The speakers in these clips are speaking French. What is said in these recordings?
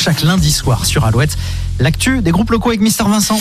chaque lundi soir sur Alouette. L'actu des groupes locaux avec Mister Vincent.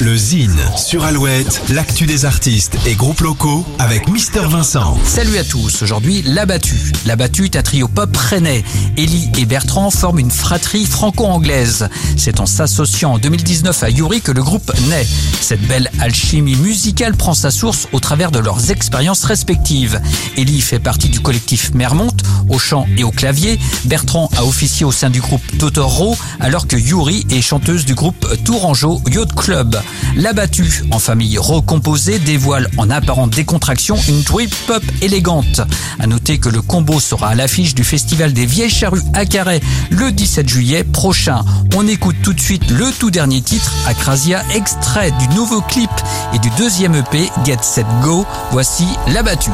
Le Zine sur Alouette, l'actu des artistes et groupes locaux avec Mister Vincent. Salut à tous, aujourd'hui L'Abattu. L'Abattu est un trio pop rennais. Ellie et Bertrand forment une fratrie franco-anglaise. C'est en s'associant en 2019 à Yuri que le groupe naît. Cette belle alchimie musicale prend sa source au travers de leurs expériences respectives. Ellie fait partie du collectif Mermont, au chant et au clavier. Bertrand a officié au sein du groupe Totoro, alors que Yuri est chanteuse du groupe Tourangeau Yacht Club. L'abattu, en famille recomposée, dévoile en apparente décontraction une trip pop élégante. À noter que le combo sera à l'affiche du Festival des Vieilles Charrues à Carré le 17 juillet prochain. On écoute tout de suite le tout dernier titre, Acrasia, extrait du nouveau clip et du deuxième EP, Get Set Go. Voici l'abattu.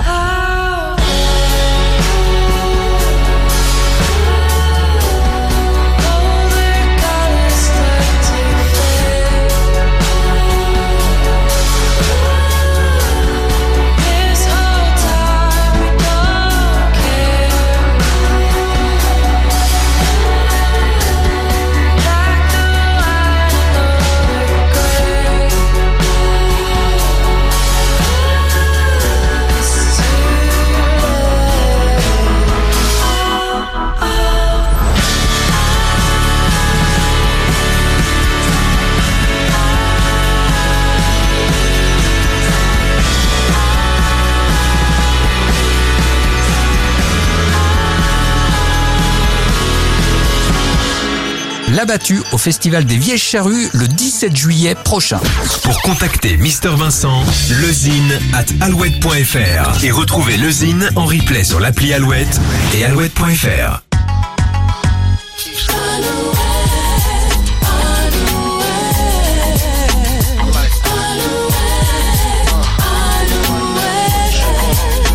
L'abattu au Festival des Vieilles Charrues le 17 juillet prochain. Pour contacter Mister Vincent, lezine at alouette.fr et retrouver lezine en replay sur l'appli Alouette et alouette.fr.